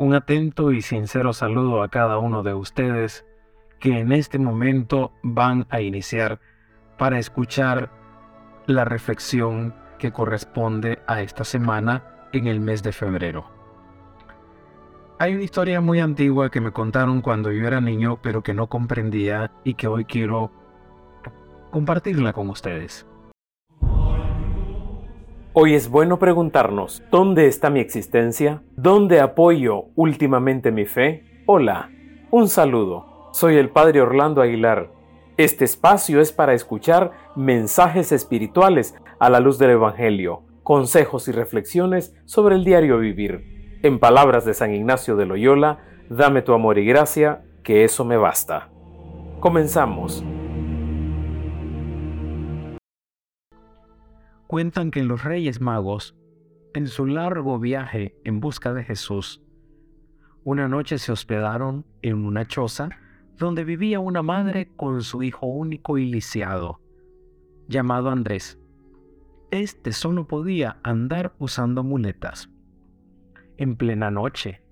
Un atento y sincero saludo a cada uno de ustedes que en este momento van a iniciar para escuchar la reflexión que corresponde a esta semana en el mes de febrero. Hay una historia muy antigua que me contaron cuando yo era niño pero que no comprendía y que hoy quiero compartirla con ustedes. Hoy es bueno preguntarnos, ¿dónde está mi existencia? ¿Dónde apoyo últimamente mi fe? Hola, un saludo. Soy el Padre Orlando Aguilar. Este espacio es para escuchar mensajes espirituales a la luz del Evangelio, consejos y reflexiones sobre el diario vivir. En palabras de San Ignacio de Loyola, dame tu amor y gracia, que eso me basta. Comenzamos. Cuentan que los Reyes Magos, en su largo viaje en busca de Jesús, una noche se hospedaron en una choza donde vivía una madre con su hijo único y lisiado, llamado Andrés. Este solo podía andar usando muletas. En plena noche,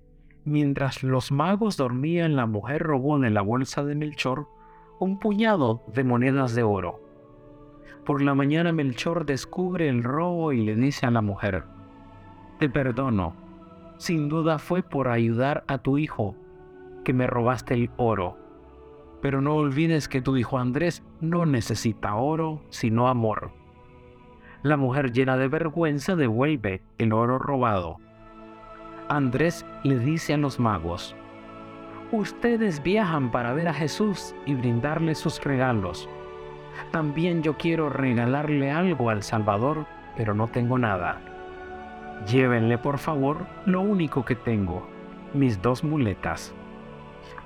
mientras los magos dormían, la mujer robó de la bolsa de Melchor un puñado de monedas de oro por la mañana Melchor descubre el robo y le dice a la mujer, te perdono, sin duda fue por ayudar a tu hijo que me robaste el oro, pero no olvides que tu hijo Andrés no necesita oro, sino amor. La mujer llena de vergüenza devuelve el oro robado. Andrés le dice a los magos, ustedes viajan para ver a Jesús y brindarle sus regalos también yo quiero regalarle algo al Salvador, pero no tengo nada. Llévenle por favor lo único que tengo, mis dos muletas.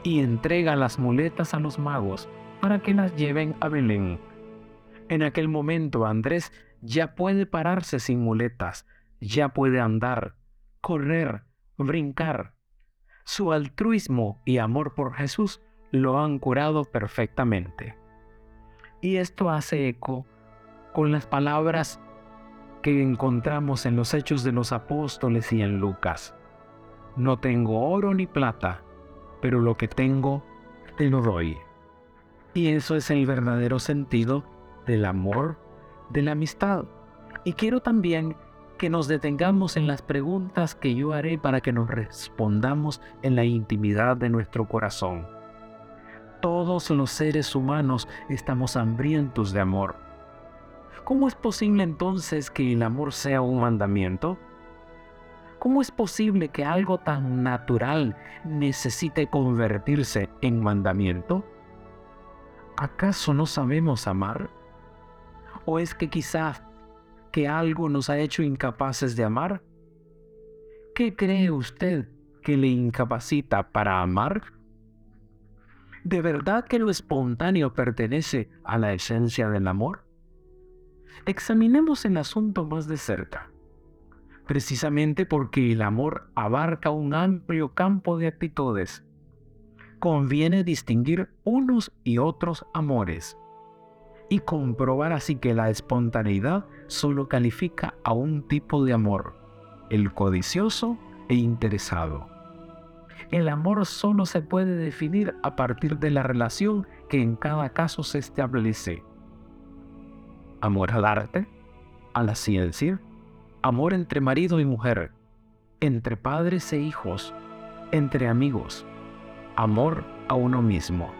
Y entrega las muletas a los magos para que las lleven a Belén. En aquel momento Andrés ya puede pararse sin muletas, ya puede andar, correr, brincar. Su altruismo y amor por Jesús lo han curado perfectamente. Y esto hace eco con las palabras que encontramos en los Hechos de los Apóstoles y en Lucas. No tengo oro ni plata, pero lo que tengo te lo doy. Y eso es el verdadero sentido del amor, de la amistad. Y quiero también que nos detengamos en las preguntas que yo haré para que nos respondamos en la intimidad de nuestro corazón todos los seres humanos estamos hambrientos de amor. ¿Cómo es posible entonces que el amor sea un mandamiento? ¿Cómo es posible que algo tan natural necesite convertirse en mandamiento? ¿Acaso no sabemos amar? ¿O es que quizá que algo nos ha hecho incapaces de amar? ¿Qué cree usted que le incapacita para amar? ¿De verdad que lo espontáneo pertenece a la esencia del amor? Examinemos el asunto más de cerca, precisamente porque el amor abarca un amplio campo de actitudes. Conviene distinguir unos y otros amores y comprobar así que la espontaneidad solo califica a un tipo de amor, el codicioso e interesado. El amor solo se puede definir a partir de la relación que en cada caso se establece. Amor al arte, a la ciencia, amor entre marido y mujer, entre padres e hijos, entre amigos, amor a uno mismo.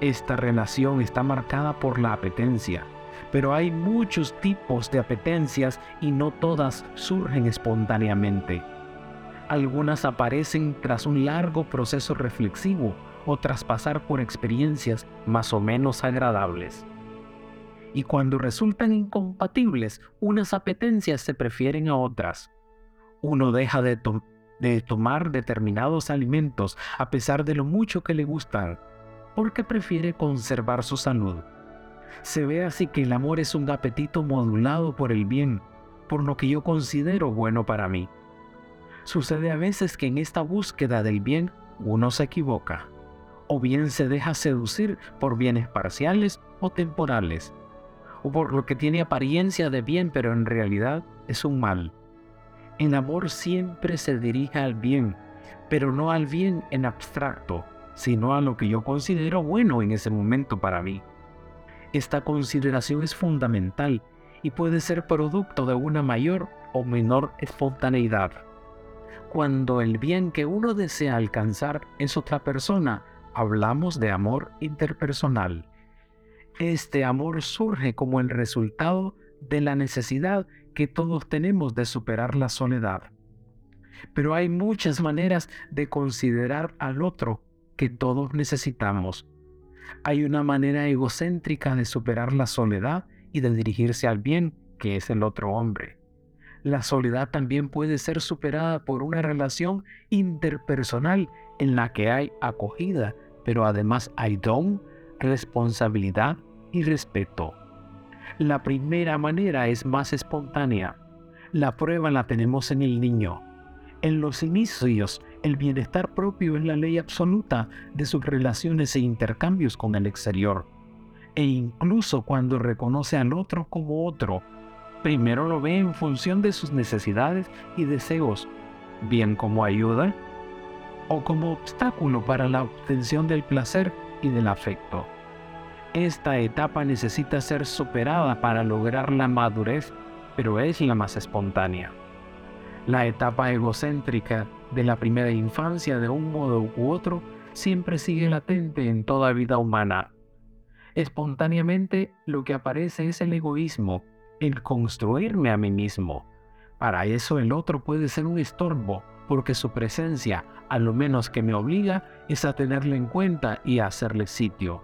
Esta relación está marcada por la apetencia, pero hay muchos tipos de apetencias y no todas surgen espontáneamente algunas aparecen tras un largo proceso reflexivo o tras pasar por experiencias más o menos agradables. Y cuando resultan incompatibles, unas apetencias se prefieren a otras. Uno deja de, de tomar determinados alimentos a pesar de lo mucho que le gustan, porque prefiere conservar su salud. Se ve así que el amor es un apetito modulado por el bien, por lo que yo considero bueno para mí. Sucede a veces que en esta búsqueda del bien uno se equivoca, o bien se deja seducir por bienes parciales o temporales, o por lo que tiene apariencia de bien pero en realidad es un mal. El amor siempre se dirige al bien pero no al bien en abstracto, sino a lo que yo considero bueno en ese momento para mí. Esta consideración es fundamental y puede ser producto de una mayor o menor espontaneidad. Cuando el bien que uno desea alcanzar es otra persona, hablamos de amor interpersonal. Este amor surge como el resultado de la necesidad que todos tenemos de superar la soledad. Pero hay muchas maneras de considerar al otro que todos necesitamos. Hay una manera egocéntrica de superar la soledad y de dirigirse al bien, que es el otro hombre. La soledad también puede ser superada por una relación interpersonal en la que hay acogida, pero además hay don, responsabilidad y respeto. La primera manera es más espontánea. La prueba la tenemos en el niño. En los inicios, el bienestar propio es la ley absoluta de sus relaciones e intercambios con el exterior. E incluso cuando reconoce al otro como otro, primero lo ve en función de sus necesidades y deseos, bien como ayuda o como obstáculo para la obtención del placer y del afecto. Esta etapa necesita ser superada para lograr la madurez, pero es la más espontánea. La etapa egocéntrica de la primera infancia de un modo u otro siempre sigue latente en toda vida humana. Espontáneamente lo que aparece es el egoísmo, el construirme a mí mismo. Para eso el otro puede ser un estorbo, porque su presencia, a lo menos que me obliga, es a tenerle en cuenta y a hacerle sitio.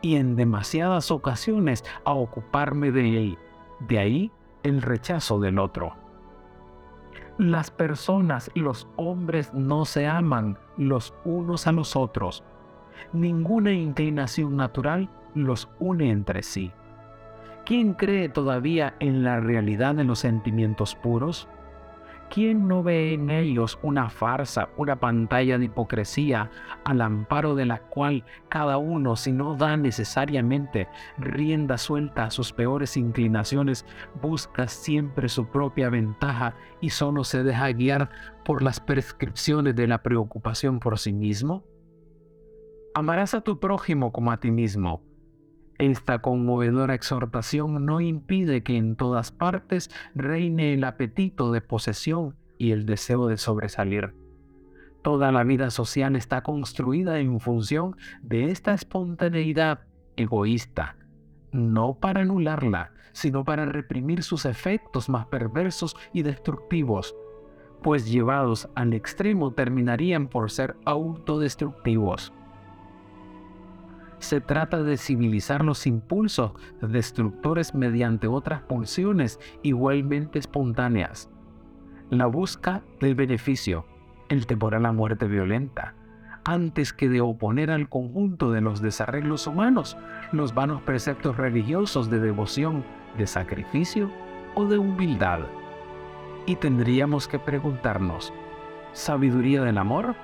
Y en demasiadas ocasiones a ocuparme de él. De ahí el rechazo del otro. Las personas, los hombres no se aman los unos a los otros. Ninguna inclinación natural los une entre sí. ¿Quién cree todavía en la realidad de los sentimientos puros? ¿Quién no ve en ellos una farsa, una pantalla de hipocresía al amparo de la cual cada uno, si no da necesariamente rienda suelta a sus peores inclinaciones, busca siempre su propia ventaja y solo se deja guiar por las prescripciones de la preocupación por sí mismo? Amarás a tu prójimo como a ti mismo esta conmovedora exhortación no impide que en todas partes reine el apetito de posesión y el deseo de sobresalir. Toda la vida social está construida en función de esta espontaneidad egoísta, no para anularla, sino para reprimir sus efectos más perversos y destructivos, pues llevados al extremo terminarían por ser autodestructivos. Se trata de civilizar los impulsos destructores mediante otras pulsiones igualmente espontáneas. La busca del beneficio, el temor a la muerte violenta, antes que de oponer al conjunto de los desarreglos humanos los vanos preceptos religiosos de devoción, de sacrificio o de humildad. Y tendríamos que preguntarnos, ¿sabiduría del amor?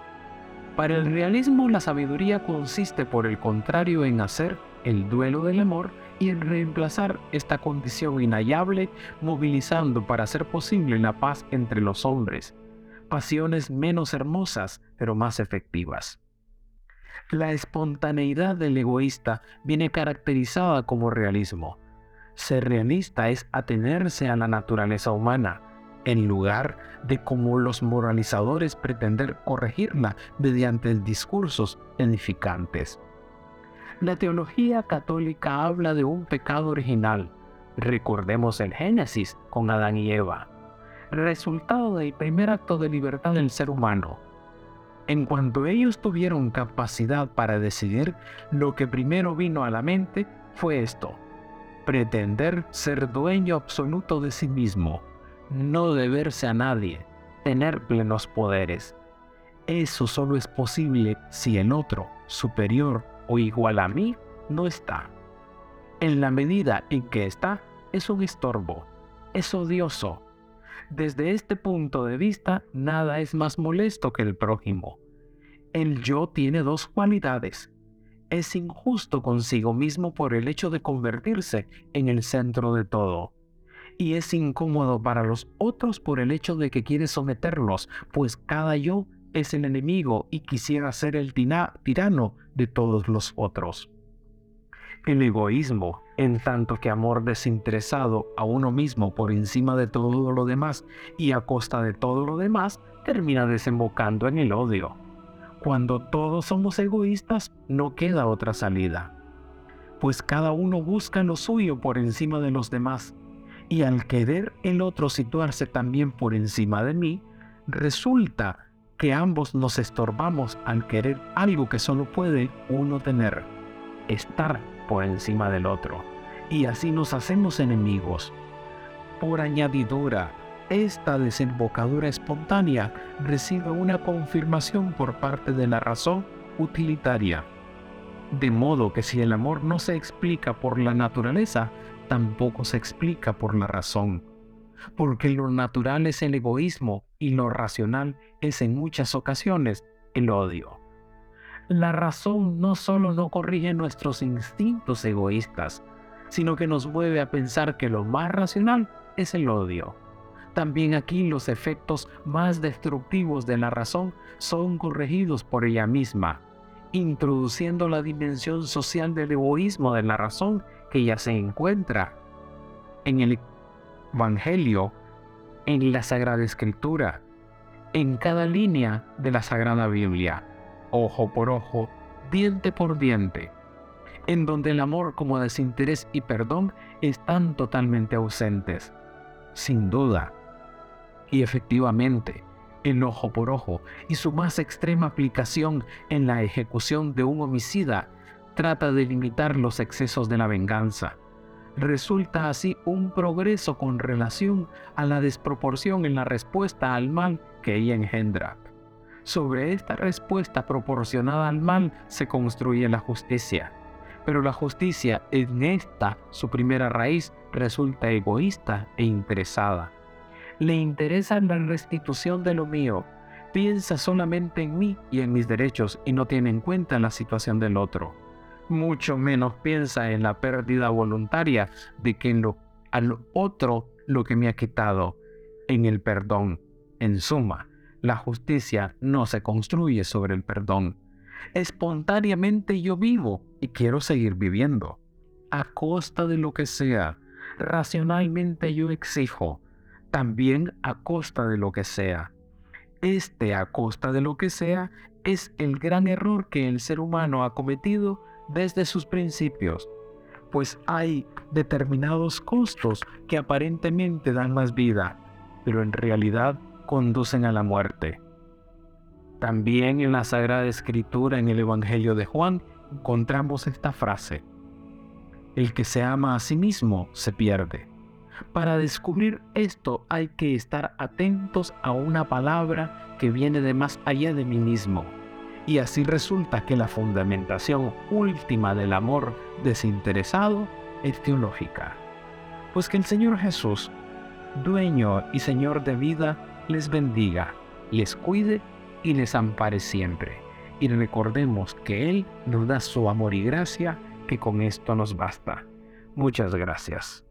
Para el realismo, la sabiduría consiste, por el contrario, en hacer el duelo del amor y en reemplazar esta condición inhallable, movilizando para hacer posible la paz entre los hombres, pasiones menos hermosas, pero más efectivas. La espontaneidad del egoísta viene caracterizada como realismo. Ser realista es atenerse a la naturaleza humana, en lugar de como los moralizadores pretender corregirla mediante discursos edificantes. La teología católica habla de un pecado original. Recordemos el Génesis con Adán y Eva, resultado del primer acto de libertad del ser humano. En cuanto ellos tuvieron capacidad para decidir, lo que primero vino a la mente fue esto, pretender ser dueño absoluto de sí mismo no deberse a nadie, tener plenos poderes. Eso solo es posible si el otro, superior o igual a mí, no está. En la medida en que está, es un estorbo, es odioso. Desde este punto de vista, nada es más molesto que el prójimo. El yo tiene dos cualidades. Es injusto consigo mismo por el hecho de convertirse en el centro de todo y es incómodo para los otros por el hecho de que quiere someterlos, pues cada yo es el enemigo y quisiera ser el tirano de todos los otros. El egoísmo, en tanto que amor desinteresado a uno mismo por encima de todo lo demás y a costa de todo lo demás, termina desembocando en el odio. Cuando todos somos egoístas, no queda otra salida, pues cada uno busca lo suyo por encima de los demás, y al querer el otro situarse también por encima de mí, resulta que ambos nos estorbamos al querer algo que solo puede uno tener, estar por encima del otro, y así nos hacemos enemigos. Por añadidura, esta desembocadura espontánea recibe una confirmación por parte de la razón utilitaria. De modo que si el amor no se explica por la naturaleza, tampoco se explica por la razón. Porque lo natural es el egoísmo y lo racional es en muchas ocasiones el odio. La razón no solo no corrige nuestros instintos egoístas, sino que nos mueve a pensar que lo más racional es el odio. También aquí los efectos más destructivos de la razón son corregidos por ella misma, introduciendo la dimensión social del egoísmo de la razón que ya se encuentra en el Evangelio, en la Sagrada Escritura, en cada línea de la Sagrada Biblia ojo por ojo, diente por diente, en donde el amor como desinterés y perdón están totalmente ausentes. Sin duda. Y efectivamente, el ojo por ojo y su más extrema aplicación en la ejecución de un homicida trata de limitar los excesos de la venganza. Resulta así un progreso con relación a la desproporción en la respuesta al mal que ella engendra. Sobre esta respuesta proporcionada al mal se construye la justicia. Pero la justicia en esta, su primera raíz, resulta egoísta e interesada. Le interesa la restitución de lo mío, piensa solamente en mí y en mis derechos y no tiene en cuenta la situación del otro. Mucho menos piensa en la pérdida voluntaria de que lo, al otro lo que me ha quitado, en el perdón. En suma, la justicia no se construye sobre el perdón. Espontáneamente yo vivo y quiero seguir viviendo. A costa de lo que sea, racionalmente yo exijo, también a costa de lo que sea. Este a costa de lo que sea es el gran error que el ser humano ha cometido desde sus principios, pues hay determinados costos que aparentemente dan más vida, pero en realidad conducen a la muerte. También en la Sagrada Escritura, en el Evangelio de Juan, encontramos esta frase. El que se ama a sí mismo se pierde. Para descubrir esto hay que estar atentos a una palabra que viene de más allá de mí mismo. Y así resulta que la fundamentación última del amor desinteresado es teológica. Pues que el Señor Jesús, dueño y Señor de vida, les bendiga, les cuide y les ampare siempre. Y recordemos que Él nos da su amor y gracia, que con esto nos basta. Muchas gracias.